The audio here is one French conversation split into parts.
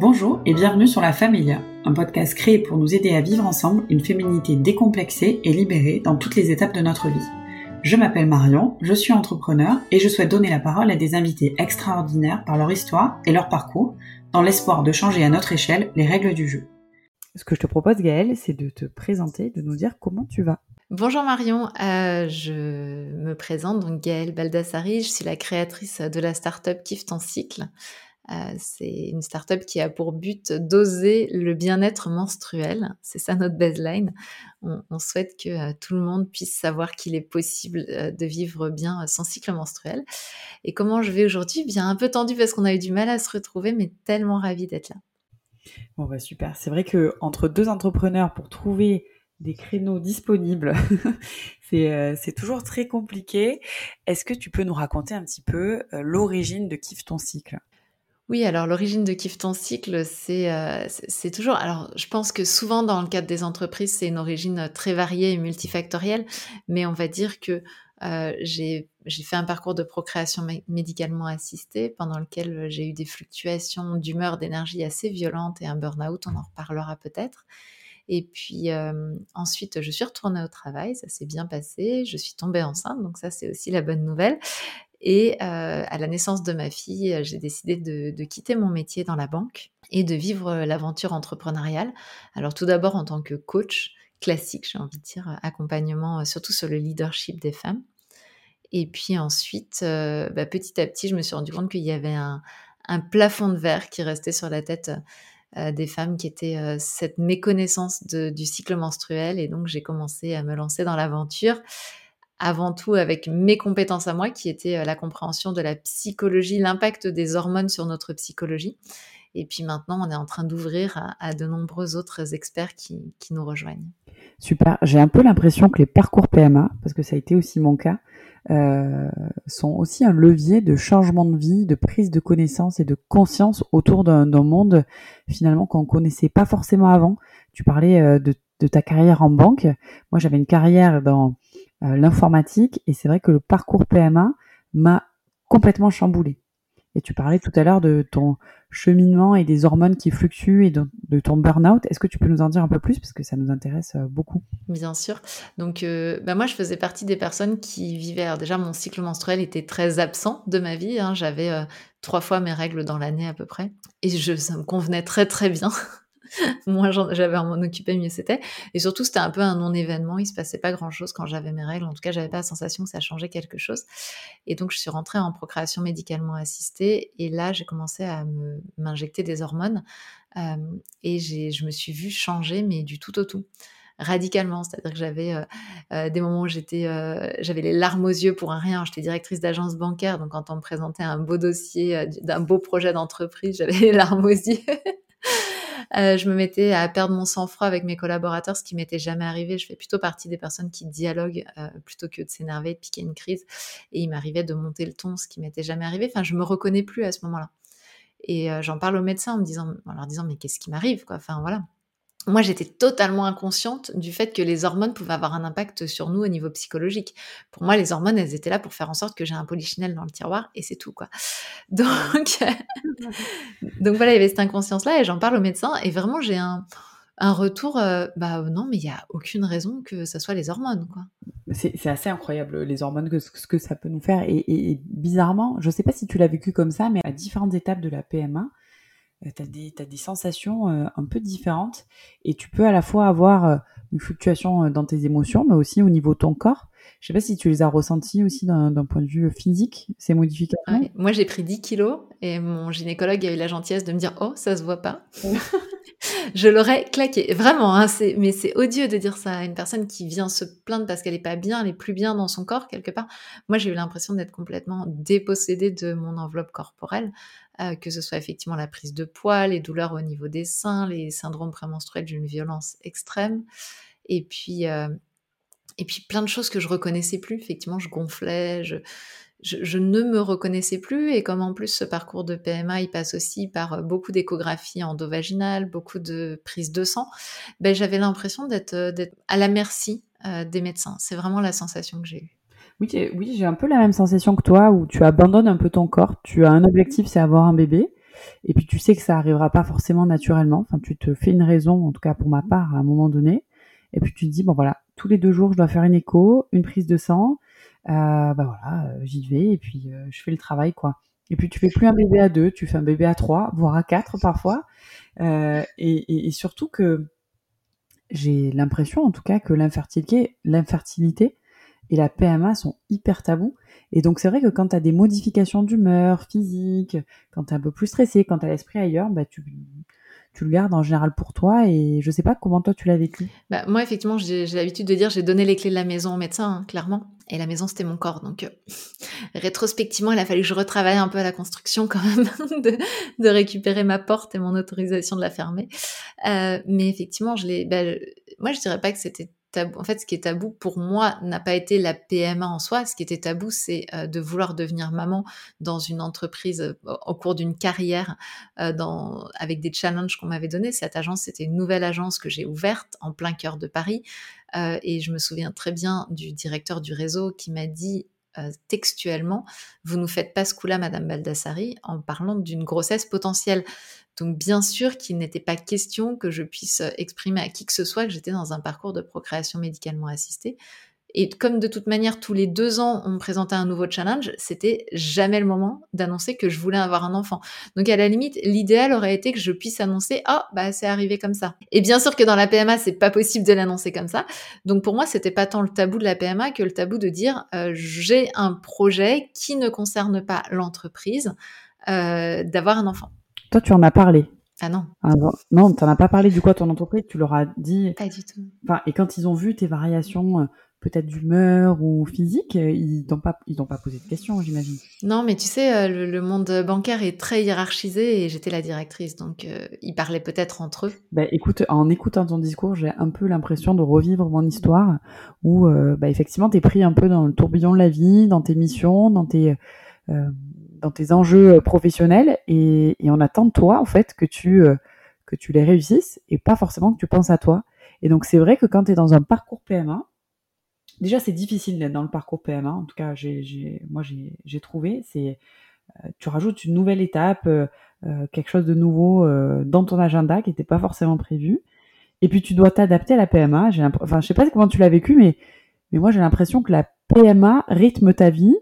Bonjour et bienvenue sur La Familia, un podcast créé pour nous aider à vivre ensemble une féminité décomplexée et libérée dans toutes les étapes de notre vie. Je m'appelle Marion, je suis entrepreneur et je souhaite donner la parole à des invités extraordinaires par leur histoire et leur parcours, dans l'espoir de changer à notre échelle les règles du jeu. Ce que je te propose, Gaëlle, c'est de te présenter, de nous dire comment tu vas. Bonjour Marion, euh, je me présente donc Gaëlle Baldassari, je suis la créatrice de la startup Kiff ton cycle. Euh, c'est une startup qui a pour but d'oser le bien-être menstruel. C'est ça notre baseline. On, souhaite que euh, tout le monde puisse savoir qu'il est possible euh, de vivre bien son cycle menstruel. Et comment je vais aujourd'hui? Bien un peu tendu parce qu'on a eu du mal à se retrouver, mais tellement ravie d'être là. Bon bah super. C'est vrai que entre deux entrepreneurs pour trouver des créneaux disponibles, c'est toujours très compliqué. Est-ce que tu peux nous raconter un petit peu l'origine de Kiffe ton cycle? Oui, alors l'origine de Kiff ton cycle, euh, c'est toujours. Alors, je pense que souvent dans le cadre des entreprises, c'est une origine euh, très variée et multifactorielle, mais on va dire que euh, j'ai fait un parcours de procréation médicalement assistée pendant lequel j'ai eu des fluctuations d'humeur, d'énergie assez violentes et un burn-out, on en reparlera peut-être. Et puis ensuite, je suis retournée au travail, ça s'est bien passé, je suis tombée enceinte, donc ça c'est aussi la bonne nouvelle. Et euh, à la naissance de ma fille, euh, j'ai décidé de, quitter mon métier dans la banque et de vivre euh, l'aventure entrepreneuriale. Alors tout d'abord en tant que coach classique, j'ai envie de dire, accompagnement surtout sur le leadership des femmes. Et puis ensuite, bah, petit à petit, je me suis rendu compte qu'il y avait un, plafond de verre qui restait sur la tête des femmes qui était cette méconnaissance du cycle menstruel. Et donc j'ai commencé à me lancer dans l'aventure avant tout avec mes compétences à moi, qui étaient euh, la compréhension de la psychologie, l'impact des hormones sur notre psychologie. Et puis maintenant, on est en train d'ouvrir à, de nombreux autres experts qui, nous rejoignent. Super. J'ai un peu l'impression que les parcours PMA, parce que ça a été aussi mon cas, euh, sont aussi un levier de changement de vie, de prise de connaissance et de conscience autour d'un monde finalement qu'on connaissait pas forcément avant. Tu parlais euh, de, ta carrière en banque. Moi, j'avais une carrière dans l'informatique et c'est vrai que le parcours PMA m'a complètement chamboulé. Et tu parlais tout à l'heure de ton cheminement et des hormones qui fluctuent et de, ton burn-out. Est-ce que tu peux nous en dire un peu plus? Parce que ça nous intéresse euh, beaucoup Bien sûr. Donc, euh, bah moi, je faisais partie des personnes qui vivaient. Alors déjà, mon cycle menstruel était très absent de ma vie. Hein. J'avais trois fois mes règles dans l'année à peu près, et je, ça me convenait très très bien. moins j'avais à m'en occuper, mieux c'était. Et surtout, c'était un peu un non-événement. Il se passait pas grand-chose quand j'avais mes règles. En tout cas, j'avais pas la sensation que ça changeait quelque chose. Et donc, je suis rentrée en procréation médicalement assistée. Et là, j'ai commencé à m'injecter des hormones. Euh, et je me suis vue changer, mais du tout au tout radicalement. C'est-à-dire que j'avais euh, euh, des moments où j'étais, j'avais les larmes aux yeux pour un rien. J'étais directrice d'agence bancaire, donc quand on me présentait un beau dossier d'un beau projet d'entreprise, j'avais les larmes aux yeux. Euh, je me mettais à perdre mon sang-froid avec mes collaborateurs, ce qui m'était jamais arrivé. Je fais plutôt partie des personnes qui dialoguent euh, plutôt que de s'énerver, de piquer une crise. Et il m'arrivait de monter le ton, ce qui m'était jamais arrivé. Enfin, je me reconnais plus à ce moment-là. Et euh, j'en parle au médecin en me disant, en leur disant, mais qu'est-ce qui m'arrive, quoi? Enfin, voilà moi, j'étais totalement inconsciente du fait que les hormones pouvaient avoir un impact sur nous au niveau psychologique. Pour moi, les hormones, elles étaient là pour faire en sorte que j'ai un polychinelle dans le tiroir et c'est tout, quoi. Donc, donc voilà, il y avait cette inconscience-là et j'en parle au médecin et vraiment, j'ai un, un retour, euh, bah non, mais il n'y a aucune raison que ce soit les hormones, quoi. C'est assez incroyable, les hormones, que, ce que ça peut nous faire. Et, et bizarrement, je ne sais pas si tu l'as vécu comme ça, mais à différentes étapes de la PMA, euh, tu as, des sensations euh, un peu différentes et tu peux à la fois avoir euh, une fluctuation dans tes émotions, mais aussi au niveau de ton corps. Je sais pas si tu les as ressentis aussi d'un point de vue physique, ces modifications. Moi, j'ai pris 10 kilos et mon gynécologue a eu la gentillesse de me dire Oh, ça se voit pas. je l'aurais claqué. Vraiment, hein, mais c'est odieux de dire ça à une personne qui vient se plaindre parce qu'elle est pas bien, elle est plus bien dans son corps quelque part. Moi, j'ai eu l'impression d'être complètement dépossédée de mon enveloppe corporelle, euh, que ce soit effectivement la prise de poids, les douleurs au niveau des seins, les syndromes prémenstruels d'une violence extrême, et puis euh, et puis plein de choses que je reconnaissais plus. Effectivement, je gonflais, je je, ne me reconnaissais plus et comme en plus ce parcours de PMA passe aussi par euh, beaucoup d'échographies endovaginales, beaucoup de prises de sang, ben, j'avais l'impression d'être à la merci des médecins. C'est vraiment la sensation que j'ai eue. Oui, oui j'ai un peu la même sensation que toi où tu abandonnes un peu ton corps. Tu as un objectif, c'est avoir un bébé. et puis tu sais que ça arrivera pas forcément naturellement. Enfin, tu te fais une raison, en tout cas pour ma part, à un moment donné, et puis tu te dis bon voilà, tous les deux jours je dois faire une écho, une prise de sang, euh, bah voilà, euh, j'y vais et puis euh, je fais le travail quoi. Et puis tu fais plus un bébé à deux, tu fais un bébé à trois, voire à quatre parfois, euh, et, et, surtout que j'ai l'impression en tout cas que l'infertilité, l'infertilité et la PMA sont hyper tabous. Et donc c'est vrai que quand tu as des modifications d'humeur physique, quand tu es un peu plus stressé, quand tu as l'esprit ailleurs, bah tu, tu le gardes en général pour toi et je sais pas comment toi tu l'as vécu. Bah, moi effectivement j'ai l'habitude de dire j'ai donné les clés de la maison au médecin hein, clairement et la maison c'était mon corps donc euh, rétrospectivement il a fallu que je retravaille un peu à la construction quand même de, de, récupérer ma porte et mon autorisation de la fermer euh, mais effectivement je l'ai bah, moi je dirais pas que c'était en fait, ce qui est tabou pour moi n'a pas été la PMA en soi. Ce qui était tabou, c'est euh, de vouloir devenir maman dans une entreprise euh, au cours d'une carrière, euh, avec des challenges qu'on m'avait donnés. Cette agence, c'était une nouvelle agence que j'ai ouverte en plein cœur de Paris. et je me souviens très bien du directeur du réseau qui m'a dit textuellement, vous nous faites pas ce coup-là, Madame Baldassari, en parlant d'une grossesse potentielle. Donc bien sûr qu'il n'était pas question que je puisse euh, exprimer à qui que ce soit que j'étais dans un parcours de procréation médicalement assistée. Et comme de toute manière, tous les deux ans, on me présentait un nouveau challenge, c'était jamais le moment d'annoncer que je voulais avoir un enfant. Donc à la limite, l'idéal aurait été que je puisse annoncer « Ah, bah c'est arrivé comme ça ». Et bien sûr que dans la PMA, c'est pas possible de l'annoncer comme ça. Donc pour moi, c'était pas tant le tabou de la PMA que le tabou de dire euh, J'ai un projet qui ne concerne pas l'entreprise euh, d'avoir un enfant ». Toi, tu en as parlé. Ah non. non, tu n'en as pas parlé du coup à ton entreprise, tu leur as dit. Pas du tout. Enfin, et quand ils ont vu tes variations, euh, peut-être d'humeur ou physique, euh, ils t'ont pas, ils t'ont pas posé de questions, j'imagine. Non, mais tu sais, euh, le, monde bancaire est très hiérarchisé et j'étais la directrice, donc ils parlaient peut-être entre eux. Ben, écoute, en écoutant ton discours, j'ai un peu l'impression de revivre mon histoire où, bah, effectivement, t'es pris un peu dans le tourbillon de la vie, dans tes missions, dans tes dans tes enjeux euh, professionnels et, on attend de toi en fait que tu euh, que tu les réussisses et pas forcément que tu penses à toi. Et donc c'est vrai que quand tu es dans un parcours PMA, déjà c'est difficile d'être dans le parcours PMA. En tout cas, j'ai, moi j'ai, trouvé, c'est euh, tu rajoutes une nouvelle étape, quelque chose de nouveau dans ton agenda qui n'était pas forcément prévu. Et puis tu dois t'adapter à la PMA. J'ai enfin, je sais pas comment tu l'as vécu, mais mais moi j'ai l'impression que la PMA rythme ta vie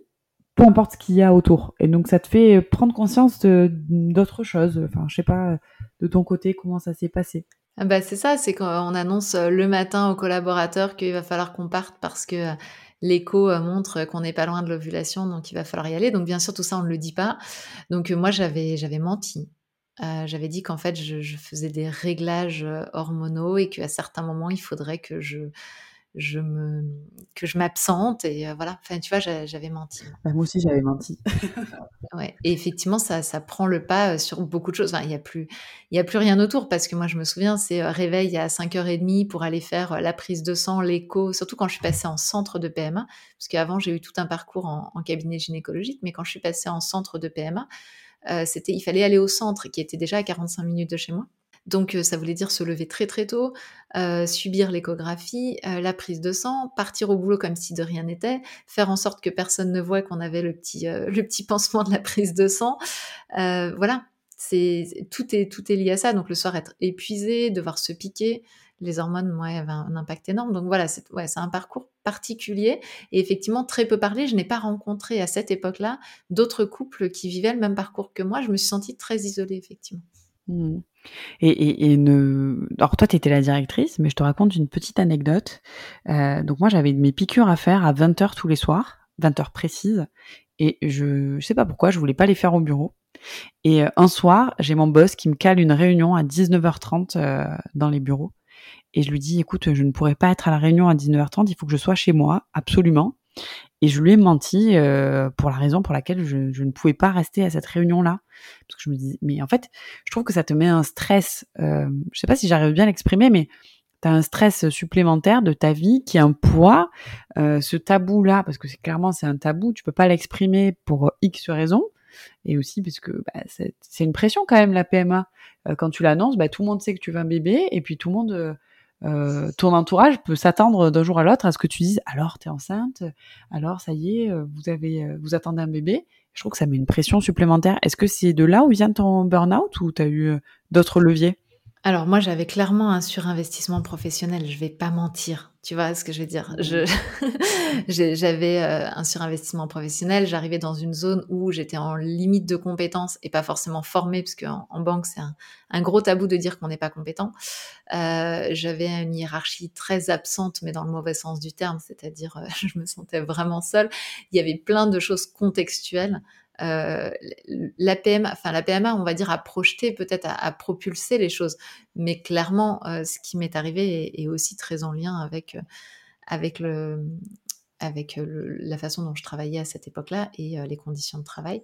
peu importe ce qu'il y a autour. Et donc ça te fait prendre conscience d'autres choses. Enfin, je sais pas de ton côté comment ça s'est passé. Ah bah c'est ça, c'est quand on annonce euh, le matin aux collaborateurs qu'il va falloir qu'on parte parce que euh, l'écho euh, montre qu'on n'est pas loin de l'ovulation, donc il va falloir y aller. Donc bien sûr tout ça on ne le dit pas. Donc moi j'avais j'avais menti. j'avais dit qu'en fait je, je, faisais des réglages hormonaux et qu'à certains moments il faudrait que je je me que je m'absente et euh, voilà. Enfin tu vois j'avais menti. Bah, moi aussi j'avais menti. Ouais. Et effectivement ça ça prend le pas euh, sur beaucoup de choses. Enfin il y a plus il y a plus rien autour parce que moi je me souviens c'est euh, réveil à 5h30 pour aller faire la prise de sang l'écho surtout quand je suis passée en centre de PMA parce qu'avant j'ai eu tout un parcours en, cabinet gynécologique mais quand je suis passée en centre de PMA c'était il fallait aller au centre qui était déjà à 45 minutes de chez moi donc ça voulait dire se lever très très tôt, subir l'échographie, la prise de sang, partir au boulot comme si de rien n'était, faire en sorte que personne ne voit qu'on avait le petit, pansement de la prise de sang. voilà, c'est tout est tout est lié à ça. Donc le soir être épuisé, devoir se piquer, les hormones, moi, avaient un impact énorme. Donc voilà, c'est ouais, un parcours particulier et effectivement très peu parlé. Je n'ai pas rencontré à cette époque-là d'autres couples qui vivaient le même parcours que moi. Je me suis sentie très isolée, effectivement. Mmh. Et, et, ne... Alors toi, tu étais la directrice, mais je te raconte une petite anecdote. Euh, donc moi, j'avais mes piqûres à faire à 20h tous les soirs, 20h précises, et je, je sais pas pourquoi, je voulais pas les faire au bureau. Et euh, un soir, j'ai mon boss qui me cale une réunion à 19h30 euh, dans les bureaux. Et je lui dis, écoute, je ne pourrais pas être à la réunion à 19h30, il faut que je sois chez moi, absolument. Et je lui ai menti euh, pour la raison pour laquelle je, je, ne pouvais pas rester à cette réunion-là. Parce que je me dis, mais en fait, je trouve que ça te met un stress. Euh, je sais pas si j'arrive bien à l'exprimer, mais tu as un stress supplémentaire de ta vie qui a un poids. Euh, ce tabou-là, parce que c'est clairement c'est un tabou, tu peux pas l'exprimer pour X raisons. Et aussi parce que bah, c'est une pression quand même la PMA. Euh, quand tu l'annonces, bah, tout le monde sait que tu veux un bébé et puis tout le monde euh, euh, ton entourage peut s'attendre d'un jour à l'autre à ce que tu dises alors t'es enceinte, alors ça y est, euh, vous avez, euh, vous attendez un bébé, Je trouve que ça met une pression supplémentaire. Est-ce que c'est de là où vient ton burn-out ou tu as eu d'autres leviers? Alors moi, j'avais clairement un surinvestissement professionnel, je vais pas mentir. Tu vois ce que je veux dire? J'avais euh, un surinvestissement professionnel, j'arrivais dans une zone où j'étais en limite de compétences et pas forcément formée parce qu'en en banque, c'est un, gros tabou de dire qu'on n'est pas compétent. Euh, j'avais une hiérarchie très absente mais dans le mauvais sens du terme, c'est-à-dire euh, je me sentais vraiment seule. Il y avait plein de choses contextuelles euh, la PMA, enfin la on va dire, a projeté, peut-être à, propulser les choses. Mais clairement, euh, ce qui m'est arrivé est, aussi très en lien avec, euh, la façon dont je travaillais à cette époque-là et les conditions de travail.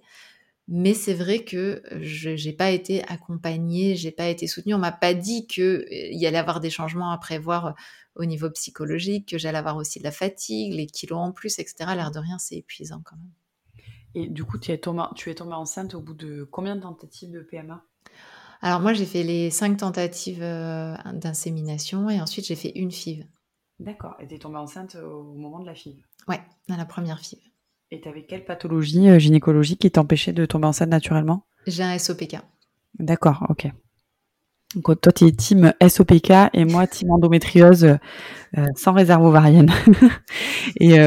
Mais c'est vrai que je n'ai pas été accompagnée, j'ai pas été soutenue. On m'a pas dit qu'il y allait avoir des changements à prévoir au niveau psychologique, que j'allais avoir aussi de la fatigue, les kilos en plus, etc. L'air de rien, c'est épuisant quand même. Et du coup, tu es, tombée, tu es tombée enceinte au bout de combien de tentatives de PMA Alors moi, j'ai fait les cinq tentatives euh, d'insémination et ensuite j'ai fait une FIV. D'accord. Et tu es tombée enceinte au moment de la FIV? Ouais, dans la première FIV. Et tu avais quelle pathologie euh, gynécologique qui t'empêchait de tomber enceinte naturellement? J'ai un SOPK. D'accord, ok. Donc toi, tu es team SOPK et moi, team endométriose euh, sans réserve ovarienne. et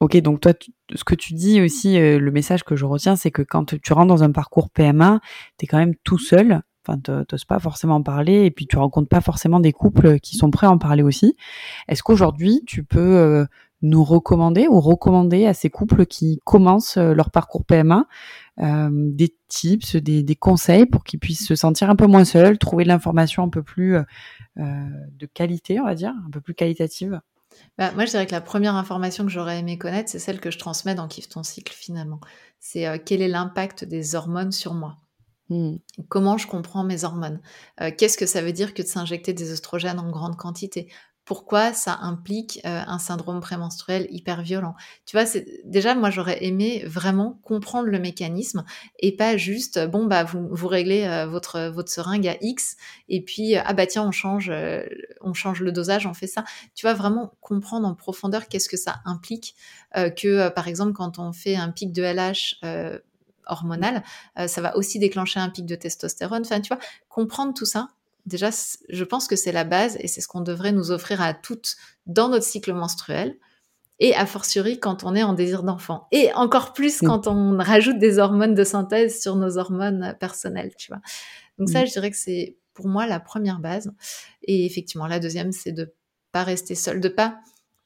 Ok, donc toi, ce que tu dis aussi, euh, le message que je retiens, c'est que quand tu rentres dans un parcours PMA, tu es quand même tout seul. Enfin, t'oses pas forcément en parler et puis tu rencontres pas forcément des couples qui sont prêts à en parler aussi. Est-ce qu'aujourd'hui, tu peux euh, nous recommander ou recommander à ces couples qui commencent euh, leur parcours PMA des tips, des, des conseils pour qu'ils puissent se sentir un peu moins seuls, trouver de l'information un peu plus de qualité, on va dire, un peu plus qualitative? Bah, moi, je dirais que la première information que j'aurais aimé connaître, c'est celle que je transmets dans Kiffe ton cycle finalement. C'est euh, quel est l'impact des hormones sur moi? Mmh. Comment je comprends mes hormones? Euh, Qu'est-ce que ça veut dire que de s'injecter des oestrogènes en grande quantité? Pourquoi ça implique euh, un syndrome prémenstruel hyper violent? Tu vois, c'est déjà moi j'aurais aimé vraiment comprendre le mécanisme et pas juste bon bah vous, vous réglez euh, votre votre seringue à X et puis euh, ah bah tiens on change on change le dosage, on fait ça. Tu vas vraiment comprendre en profondeur qu'est-ce que ça implique que par exemple quand on fait un pic de LH hormonal, ça va aussi déclencher un pic de testostérone. Enfin, tu vois, comprendre tout ça déjà, je pense que c'est la base et c'est ce qu'on devrait nous offrir à toutes dans notre cycle menstruel. Et a fortiori quand on est en désir d'enfant. Et encore plus mm. quand on rajoute des hormones de synthèse sur nos hormones personnelles, tu vois. Donc ça, mm. je dirais que c'est pour moi la première base. Et effectivement, la deuxième, c'est de pas rester seul, de pas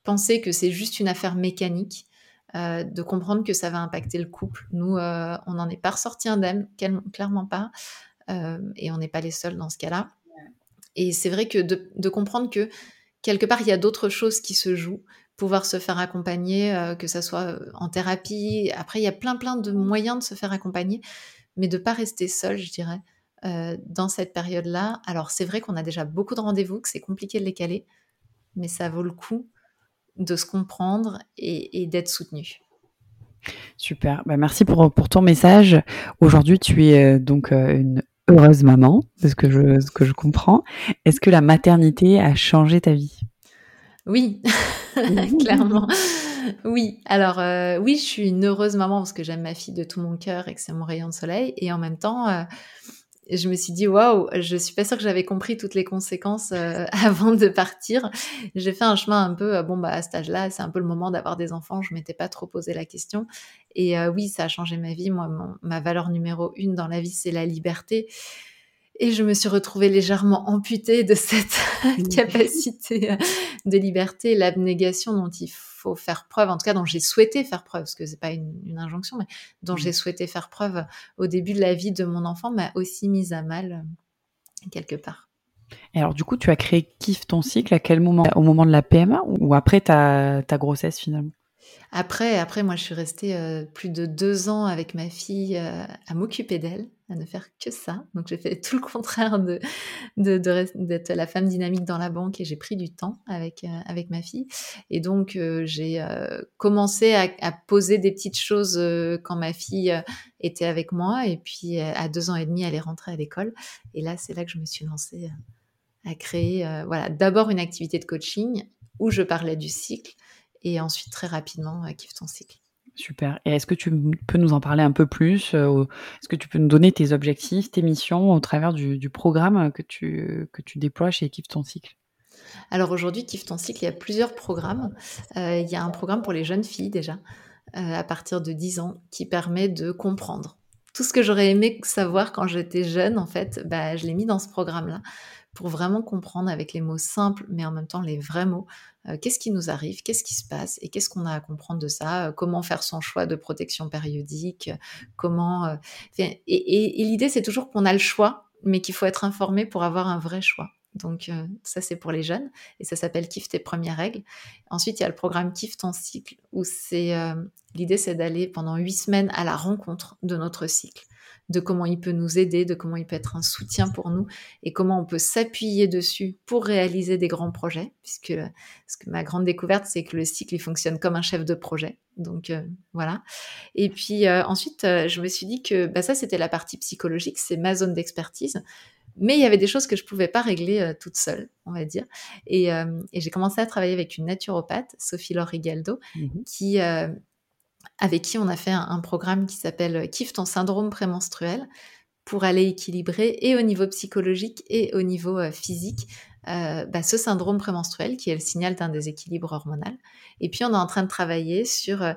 penser que c'est juste une affaire mécanique, euh, de comprendre que ça va impacter le couple. Nous, euh, on n'en est pas ressorti indemne, clairement pas. Euh, et on n'est pas les seuls dans ce cas-là. Et c'est vrai que de, comprendre que quelque part, il y a d'autres choses qui se jouent, pouvoir se faire accompagner, que ça soit en thérapie. Après, il y a plein, plein de moyens de se faire accompagner, mais de pas rester seul, je dirais, euh, dans cette période-là. Alors, c'est vrai qu'on a déjà beaucoup de rendez-vous, que c'est compliqué de les caler, mais ça vaut le coup de se comprendre et, d'être soutenu. Super, bah, merci pour, pour ton message. Aujourd'hui, tu es donc une heureuse maman, de ce que je, ce que je comprends. Est-ce que la maternité a changé ta vie? Oui, clairement. Oui, alors euh, oui, je suis une heureuse maman parce que j'aime ma fille de tout mon cœur et que c'est mon rayon de soleil. Et en même temps, je me suis dit waouh, je suis pas sûre que j'avais compris toutes les conséquences euh, avant de partir. J'ai fait un chemin un peu euh, bon bah à cet âge-là, c'est un peu le moment d'avoir des enfants. Je m'étais pas trop posé la question. Et euh, oui, ça a changé ma vie. Moi, ma valeur numéro une dans la vie, c'est la liberté. Et je me suis retrouvée légèrement amputée de cette capacité de liberté, l'abnégation dont il faut faire preuve, en tout cas dont j'ai souhaité faire preuve, parce que c'est pas une, injonction, mais dont j'ai souhaité faire preuve au début de la vie de mon enfant, m'a aussi mise à mal quelque part. Et alors du coup, tu as créé Kiffe ton cycle à quel moment? Au moment de la PMA ou après ta, ta grossesse finalement? Après, après, moi, je suis restée euh, plus de deux ans avec ma fille euh, à m'occuper d'elle, à ne faire que ça. Donc, j'ai fait tout le contraire de, d'être la femme dynamique dans la banque et j'ai pris du temps avec, euh, avec ma fille. Et donc, j'ai commencé à, poser des petites choses quand ma fille était avec moi. Et puis, à deux ans et demi, elle est rentrée à l'école. Et là, c'est là que je me suis lancée à créer, voilà, d'abord une activité de coaching où je parlais du cycle et ensuite très rapidement euh, kiffe ton cycle. Super. Et est-ce que tu peux nous en parler un peu plus Est-ce que tu peux nous donner tes objectifs, tes missions au travers du, programme que tu, que tu déploies chez Kiffe ton cycle? Alors aujourd'hui, Kiffe ton cycle, il y a plusieurs programmes. il y a un programme pour les jeunes filles déjà, à partir de 10 ans, qui permet de comprendre. Tout ce que j'aurais aimé savoir quand j'étais jeune, en fait, bah, je l'ai mis dans ce programme-là pour vraiment comprendre avec les mots simples, mais en même temps les vrais mots, euh, qu'est-ce qui nous arrive, qu'est-ce qui se passe et qu'est-ce qu'on a à comprendre de ça, euh, comment faire son choix de protection périodique, comment... Euh, et, l'idée, c'est toujours qu'on a le choix, mais qu'il faut être informé pour avoir un vrai choix. Donc ça c'est pour les jeunes et ça s'appelle Kiffe tes premières règles. Ensuite il y a le programme Kiffe ton cycle où c'est l'idée c'est d'aller pendant huit semaines à la rencontre de notre cycle de comment il peut nous aider, de comment il peut être un soutien pour nous et comment on peut s'appuyer dessus pour réaliser des grands projets. Puisque, que ma grande découverte, c'est que le cycle, il fonctionne comme un chef de projet. Donc euh, voilà. Et puis euh, ensuite, euh, je me suis dit que bah, ça, c'était la partie psychologique, c'est ma zone d'expertise. Mais il y avait des choses que je pouvais pas régler toute seule, on va dire. Et, j'ai commencé à travailler avec une naturopathe, Sophie Laure Rigaldo, mmh qui avec qui on a fait un, programme qui s'appelle Kiffe ton syndrome prémenstruel pour aller équilibrer et au niveau psychologique et au niveau euh, physique euh, bah, ce syndrome prémenstruel qui est le signal d'un déséquilibre hormonal. Et puis on est en train de travailler sur euh,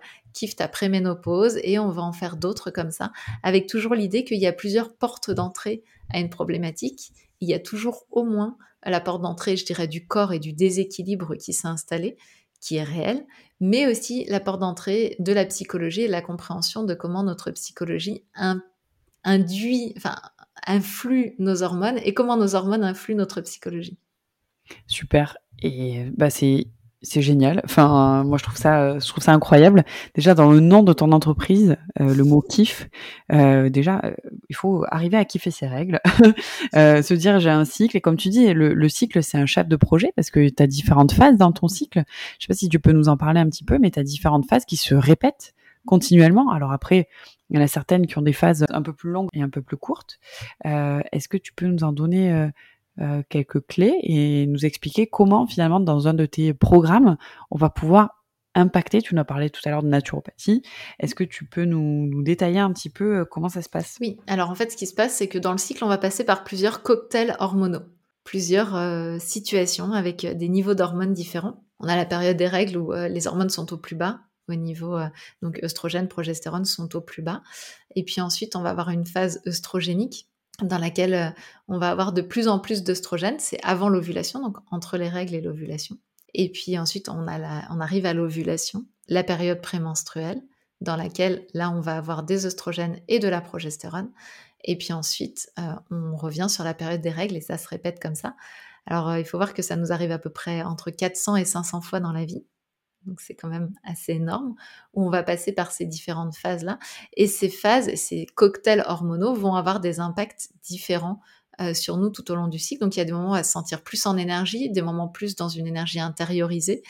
ta préménopause et on va en faire d'autres comme ça, avec toujours l'idée qu'il y a plusieurs portes d'entrée à une problématique. Il y a toujours au moins la porte d'entrée, je dirais, du corps et du déséquilibre qui s'est installé, qui est réel, mais aussi la porte d'entrée de la psychologie et la compréhension de comment notre psychologie induit, enfin, influe nos hormones et comment nos hormones influent notre psychologie. Super. Et bah c'est c'est génial. Enfin, moi je trouve ça, je trouve ça incroyable. Déjà dans le nom de ton entreprise, euh, le mot kiff. Euh, déjà, euh, il faut arriver à kiffer ses règles, se dire j'ai un cycle. Et comme tu dis, le, cycle c'est un chef de projet parce que tu as différentes phases dans ton cycle. Je sais pas si tu peux nous en parler un petit peu, mais tu as différentes phases qui se répètent continuellement. Alors après, il y en a certaines qui ont des phases un peu plus longues et un peu plus courtes. Est-ce que tu peux nous en donner euh, quelques clés et nous expliquer comment finalement dans un de tes programmes on va pouvoir impacter. Tu nous as parlé tout à l'heure de naturopathie. Est-ce que tu peux nous, détailler un petit peu euh, comment ça se passe? Oui, alors en fait ce qui se passe c'est que dans le cycle on va passer par plusieurs cocktails hormonaux, plusieurs euh, situations avec des niveaux d'hormones différents. On a la période des règles où les hormones sont au plus bas, au niveau donc œstrogène, progestérone sont au plus bas. Et puis ensuite, on va avoir une phase œstrogénique dans laquelle euh, on va avoir de plus en plus d'œstrogène. C'est avant l'ovulation, donc entre les règles et l'ovulation. Et puis ensuite, on, arrive à l'ovulation, la période prémenstruelle, dans laquelle là, on va avoir des œstrogènes et de la progestérone. Et puis ensuite, euh, on revient sur la période des règles et ça se répète comme ça. Alors, euh, il faut voir que ça nous arrive à peu près entre 400 et 500 fois dans la vie donc c'est quand même assez énorme, où on va passer par ces différentes phases-là. Et ces phases, ces cocktails hormonaux vont avoir des impacts différents euh, sur nous tout au long du cycle. Donc il y a des moments où on va se sentir plus en énergie, des moments plus dans une énergie intériorisée.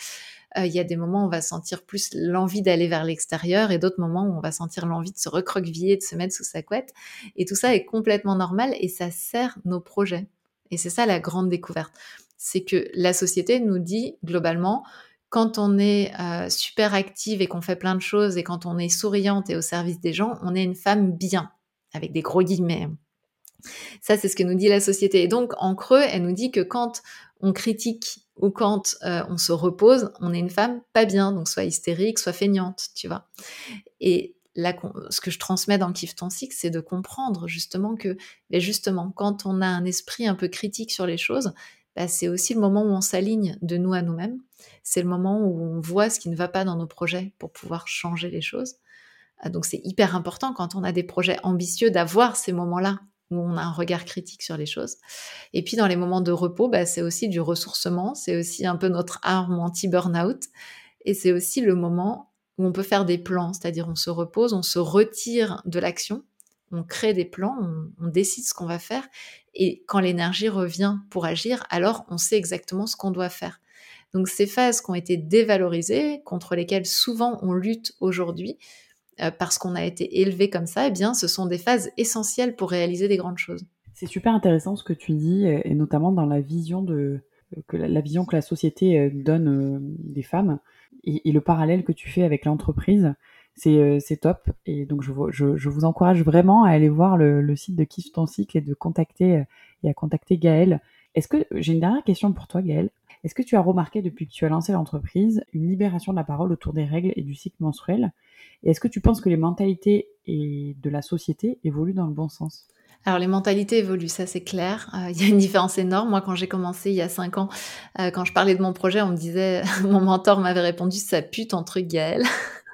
Euh, il y a des moments où on va sentir plus l'envie d'aller vers l'extérieur et d'autres moments où on va sentir l'envie de se recroqueviller, de se mettre sous sa couette. Et tout ça est complètement normal et ça sert nos projets. Et c'est ça la grande découverte. C'est que la société nous dit globalement, quand on est euh, super active et qu'on fait plein de choses et quand on est souriante et au service des gens, on est une femme bien, avec des gros guillemets. Ça, c'est ce que nous dit la société. Et donc, en creux, elle nous dit que quand on critique ou quand euh, on se repose, on est une femme pas bien, donc soit hystérique, soit feignante, tu vois. Et ce que je transmets dans Kiff ton cycle, c'est de comprendre justement que, ben justement, quand on a un esprit un peu critique sur les choses, bah, c'est aussi le moment où on s'aligne de nous à nous-mêmes. C'est le moment où on voit ce qui ne va pas dans nos projets pour pouvoir changer les choses. Ah, donc c'est hyper important quand on a des projets ambitieux d'avoir ces moments-là où on a un regard critique sur les choses. Et puis dans les moments de repos, bah, c'est aussi du ressourcement, c'est aussi un peu notre arme anti-burnout. Et c'est aussi le moment où on peut faire des plans, c'est-à-dire on se repose, on se retire de l'action on crée des plans, on, décide ce qu'on va faire, et quand l'énergie revient pour agir, alors on sait exactement ce qu'on doit faire. Donc ces phases qui ont été dévalorisées, contre lesquelles souvent on lutte aujourd'hui, euh, parce qu'on a été élevé comme ça, eh bien ce sont des phases essentielles pour réaliser des grandes choses. C'est super intéressant ce que tu dis, et notamment dans la vision de que la, vision que la société euh, donne euh, des femmes et, le parallèle que tu fais avec l'entreprise C'est c'est top. Et donc je, vous encourage vraiment à aller voir le, site de Kiffe ton cycle et de contacter et à contacter Gaëlle. Est-ce que j'ai une dernière question pour toi, Gaëlle Est-ce que tu as remarqué depuis que tu as lancé l'entreprise une libération de la parole autour des règles et du cycle menstruel? Et est-ce que tu penses que les mentalités et de la société évoluent dans le bon sens? Alors les mentalités évoluent, ça c'est clair. Euh, il y a une différence énorme. Moi, quand j'ai commencé il y a cinq ans, euh, quand je parlais de mon projet, on me disait, mon mentor m'avait répondu, ça pue ton truc, Gaël.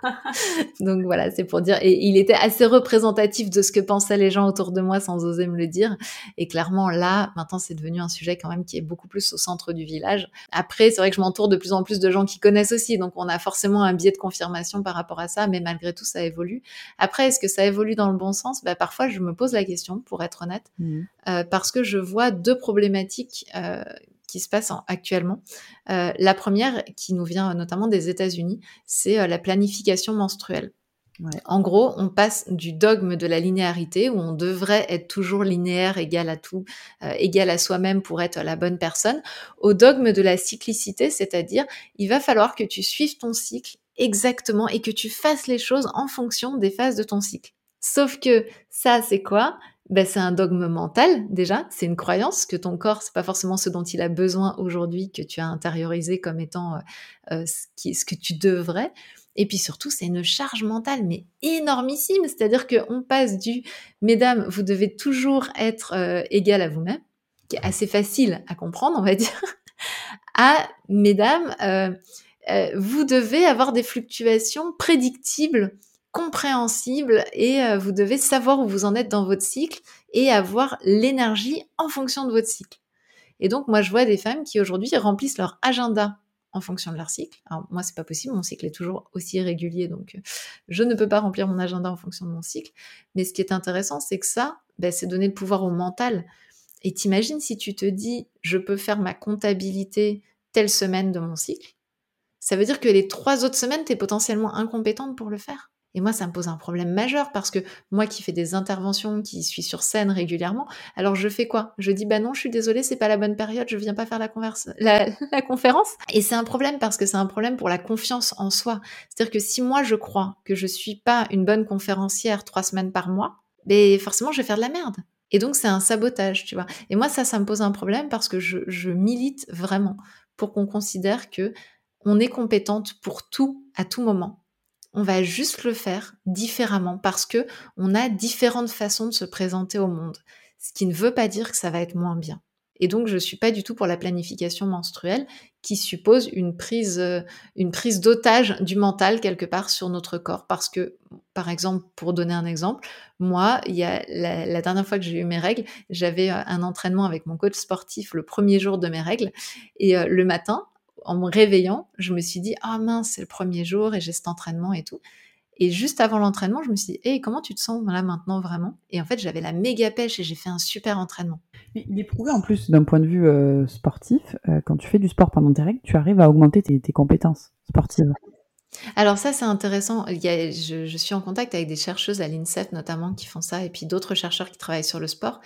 Donc voilà, c'est pour dire. Et il était assez représentatif de ce que pensaient les gens autour de moi sans oser me le dire. Et clairement, là, maintenant, c'est devenu un sujet quand même qui est beaucoup plus au centre du village. Après, c'est vrai que je m'entoure de plus en plus de gens qui connaissent aussi. Donc on a forcément un biais de confirmation par rapport à ça. Mais malgré tout, ça évolue. Après, est-ce que ça évolue dans le bon sens? Bah, Parfois, je me pose la question, pour être honnête. Mmh. Euh, parce que je vois deux problématiques euh, qui se passe actuellement. Euh, la première, qui nous vient notamment des États-Unis, c'est euh, la planification menstruelle. En gros, on passe du dogme de la linéarité, où on devrait être toujours linéaire, égal à tout, euh, égal à soi-même pour être la bonne personne, au dogme de la cyclicité, c'est-à-dire il va falloir que tu suives ton cycle exactement et que tu fasses les choses en fonction des phases de ton cycle. Sauf que ça, c'est quoi? Ben, c'est un dogme mental déjà, c'est une croyance que ton corps c'est pas forcément ce dont il a besoin aujourd'hui que tu as intériorisé comme étant euh, euh, ce, que tu devrais. Et puis surtout, c'est une charge mentale mais énormissime, c'est-à-dire qu'on passe du mesdames, vous devez toujours être euh, égal à vous-même, qui est assez facile à comprendre, on va dire, à mesdames, vous devez avoir des fluctuations prédictibles compréhensible et euh, vous devez savoir où vous en êtes dans votre cycle et avoir l'énergie en fonction de votre cycle. Et donc moi je vois des femmes qui aujourd'hui remplissent leur agenda en fonction de leur cycle. Alors moi c'est pas possible, mon cycle est toujours aussi irrégulier donc euh, je ne peux pas remplir mon agenda en fonction de mon cycle. Mais ce qui est intéressant c'est que ça, ben, c'est donner le pouvoir au mental. Et t'imagines si tu te dis je peux faire ma comptabilité telle semaine de mon cycle, ça veut dire que les trois autres semaines, tu es potentiellement incompétente pour le faire. Et moi, ça me pose un problème majeur parce que moi qui fais des interventions, qui suis sur scène régulièrement, alors je fais quoi? Je dis bah non, je suis désolée, c'est pas la bonne période, je viens pas faire la, conférence. Et c'est un problème parce que c'est un problème pour la confiance en soi. C'est-à-dire que si moi je crois que je suis pas une bonne conférencière trois semaines par mois, ben forcément je vais faire de la merde. Et donc c'est un sabotage, tu vois. Et moi ça, ça me pose un problème parce que je, je milite vraiment pour qu'on considère que on est compétente pour tout à tout moment on va juste le faire différemment parce que on a différentes façons de se présenter au monde. Ce qui ne veut pas dire que ça va être moins bien. Et donc, je suis pas du tout pour la planification menstruelle qui suppose une prise, euh, une prise d'otage du mental quelque part sur notre corps. Parce que, par exemple, pour donner un exemple, moi, la, dernière fois que j'ai eu mes règles, j'avais euh, un entraînement avec mon coach sportif le premier jour de mes règles. Et euh, le matin, en me réveillant, je me suis dit ah mince, c'est le premier jour et j'ai cet entraînement et tout. Et juste avant l'entraînement, je me suis dit hey, comment tu te sens là maintenant vraiment? Et en fait, j'avais la méga pêche et j'ai fait un super entraînement. il est prouvé en plus d'un point de vue euh, sportif, euh, quand tu fais du sport pendant tes règles, tu arrives à augmenter tes, compétences sportives. Alors ça, c'est intéressant. Il y je, suis en contact avec des chercheuses à l'INSEF notamment qui font ça, et puis d'autres chercheurs qui travaillent sur le sport.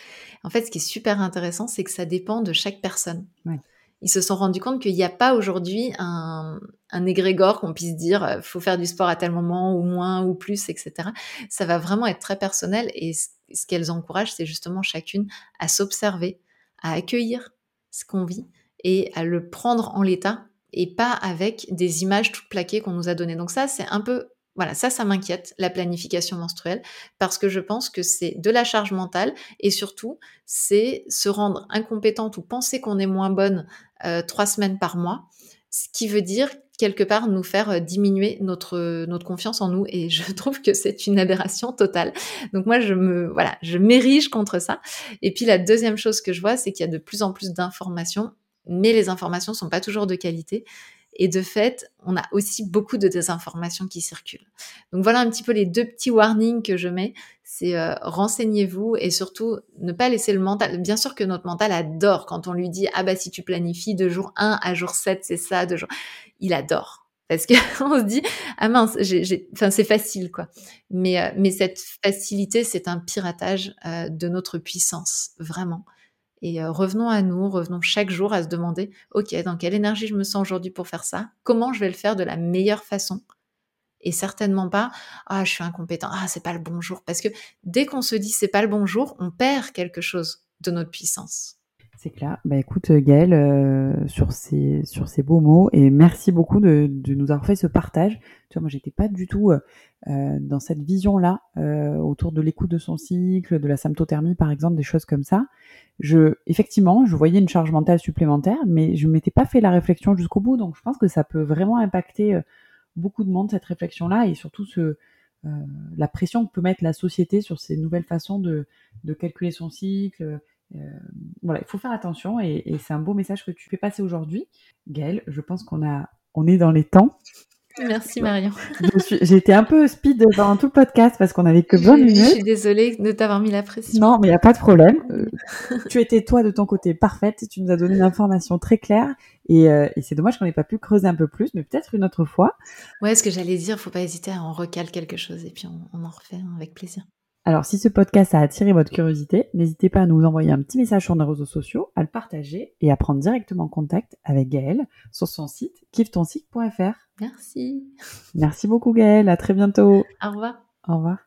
En fait, ce qui est super intéressant, c'est que ça dépend de chaque personne. Ouais ils se sont rendus compte qu'il n'y a pas aujourd'hui un, un égrégore qu'on puisse dire euh, faut faire du sport à tel moment ou moins ou plus, etc. Ça va vraiment être très personnel et ce, qu'elles encouragent, c'est justement chacune à s'observer, à accueillir ce qu'on vit et à le prendre en l'état et pas avec des images toutes plaquées qu'on nous a données. Donc ça, c'est un peu voilà, ça, ça m'inquiète, la planification menstruelle, parce que je pense que c'est de la charge mentale et surtout, c'est se rendre incompétente ou penser qu'on est moins bonne euh, trois semaines par mois, ce qui veut dire quelque part nous faire euh, diminuer notre notre confiance en nous et je trouve que c'est une aberration totale. Donc moi je me voilà, je m'érige contre ça. Et puis la deuxième chose que je vois, c'est qu'il y a de plus en plus d'informations, mais les informations sont pas toujours de qualité et de fait, on a aussi beaucoup de désinformations qui circulent. Donc voilà un petit peu les deux petits warnings que je mets. C'est euh, renseignez-vous et surtout ne pas laisser le mental. Bien sûr que notre mental adore quand on lui dit ah bah si tu planifies de jour 1 à jour 7 c'est ça, de jour. Il adore parce qu'on se dit ah mince j'ai, enfin c'est facile quoi mais euh, mais cette facilité c'est un piratage euh, de notre puissance vraiment et euh, revenons à nous, revenons chaque jour à se demander, OK, dans quelle énergie je me sens aujourd'hui pour faire ça? Comment je vais le faire de la meilleure façon? Et certainement pas ah je suis incompétent ah c'est pas le bon jour parce que dès qu'on se dit c'est pas le bon jour on perd quelque chose de notre puissance c'est clair. Bah écoute Gaëlle, euh, sur ces sur ces beaux mots et merci beaucoup de, de nous avoir fait ce partage. Tu vois, moi j'étais pas du tout euh, euh dans cette vision là euh, autour de l'écoute de son cycle, de la symptothermie par exemple, des choses comme ça. Je effectivement, je voyais une charge mentale supplémentaire, mais je m'étais pas fait la réflexion jusqu'au bout. Donc je pense que ça peut vraiment impacter euh, beaucoup de monde cette réflexion là et surtout ce la pression que peut mettre la société sur ces nouvelles façons de, de calculer son cycle, euh, voilà, il faut faire attention et, et c'est un beau message que tu fais passer aujourd'hui. Gaëlle, je pense qu'on a, on est dans les temps. Merci Marion. J'ai été un peu speed pendant tout le podcast parce qu'on avait que 20 minutes. Je suis désolée de t'avoir mis la pression. Non, mais il n'y a pas de problème. Euh, tu étais toi de ton côté parfaite. Tu nous as donné une information très claire et, euh, et c'est dommage qu'on n'ait pas pu creuser un peu plus, mais peut-être une autre fois. Ouais, ce que j'allais dire, faut pas hésiter à en recaler quelque chose et puis on, on en refait hein, avec plaisir. Alors, si ce podcast a attiré votre curiosité, n'hésitez pas à nous envoyer un petit message sur nos réseaux sociaux, à le partager et à prendre directement contact avec Gaëlle sur son site kifftoncycle.fr. Merci. Merci beaucoup Gaëlle, à très bientôt. Au revoir. Au revoir.